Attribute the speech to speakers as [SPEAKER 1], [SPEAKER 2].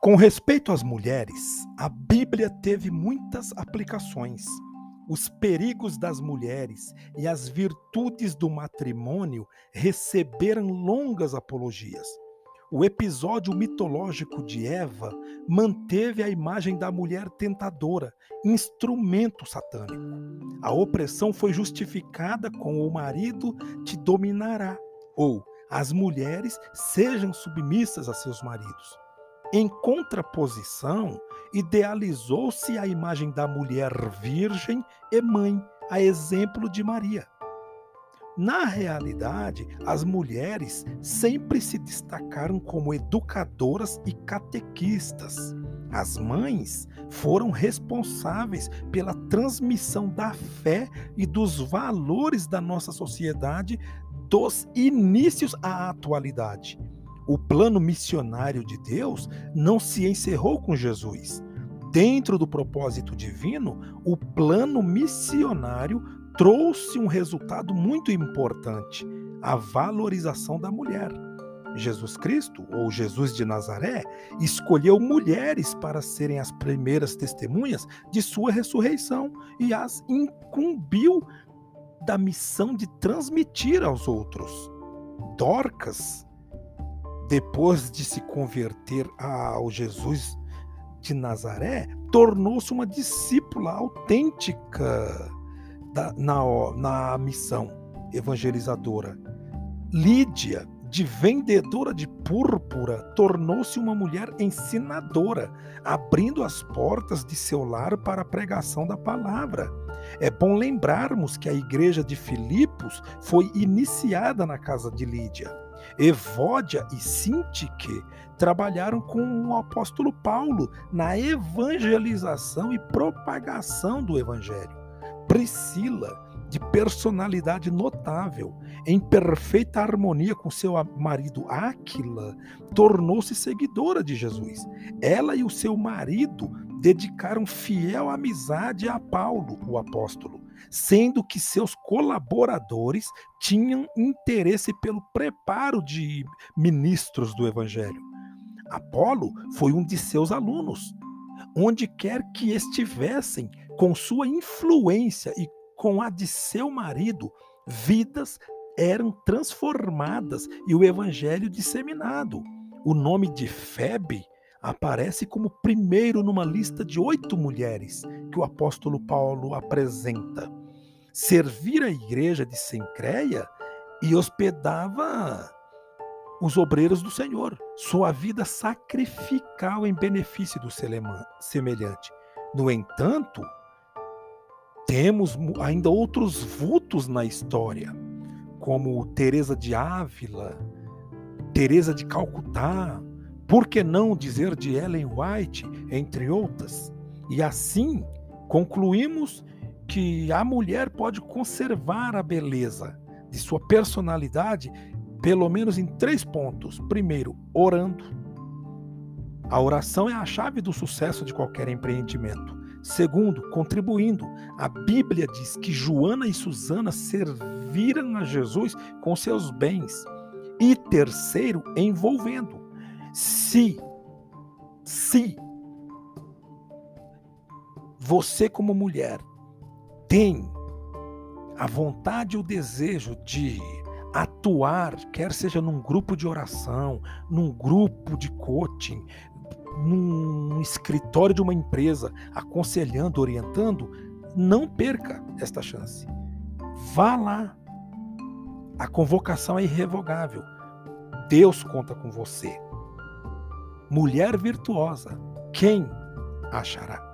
[SPEAKER 1] Com respeito às mulheres, a Bíblia teve muitas aplicações. Os perigos das mulheres e as virtudes do matrimônio receberam longas apologias. O episódio mitológico de Eva manteve a imagem da mulher tentadora, instrumento satânico. A opressão foi justificada com o marido te dominará, ou as mulheres sejam submissas a seus maridos. Em contraposição, idealizou-se a imagem da mulher virgem e mãe, a exemplo de Maria. Na realidade, as mulheres sempre se destacaram como educadoras e catequistas. As mães foram responsáveis pela transmissão da fé e dos valores da nossa sociedade dos inícios à atualidade o plano missionário de Deus não se encerrou com Jesus. Dentro do propósito divino, o plano missionário trouxe um resultado muito importante: a valorização da mulher. Jesus Cristo, ou Jesus de Nazaré, escolheu mulheres para serem as primeiras testemunhas de sua ressurreição e as incumbiu da missão de transmitir aos outros. Dorcas depois de se converter ao Jesus de Nazaré, tornou-se uma discípula autêntica da, na, na missão evangelizadora. Lídia, de vendedora de púrpura, tornou-se uma mulher ensinadora, abrindo as portas de seu lar para a pregação da palavra. É bom lembrarmos que a igreja de Filipos foi iniciada na casa de Lídia. Evódia e Sintique trabalharam com o apóstolo Paulo na evangelização e propagação do evangelho. Priscila, de personalidade notável, em perfeita harmonia com seu marido Áquila, tornou-se seguidora de Jesus. Ela e o seu marido dedicaram fiel amizade a Paulo, o apóstolo sendo que seus colaboradores tinham interesse pelo preparo de ministros do evangelho. Apolo foi um de seus alunos. Onde quer que estivessem, com sua influência e com a de seu marido, vidas eram transformadas e o evangelho disseminado. O nome de Febe aparece como primeiro numa lista de oito mulheres que o apóstolo Paulo apresenta. Servir a igreja de Sencreia e hospedava os obreiros do Senhor, sua vida sacrificial em benefício do semelhante. No entanto, temos ainda outros vultos na história, como Teresa de Ávila, Teresa de Calcutá, por que não dizer de Ellen White, entre outras? E assim concluímos que a mulher pode conservar a beleza de sua personalidade, pelo menos em três pontos. Primeiro, orando. A oração é a chave do sucesso de qualquer empreendimento. Segundo, contribuindo. A Bíblia diz que Joana e Susana serviram a Jesus com seus bens. E terceiro, envolvendo. Se, se você, como mulher, tem a vontade e o desejo de atuar, quer seja num grupo de oração, num grupo de coaching, num escritório de uma empresa, aconselhando, orientando, não perca esta chance. Vá lá. A convocação é irrevogável. Deus conta com você. Mulher virtuosa, quem achará?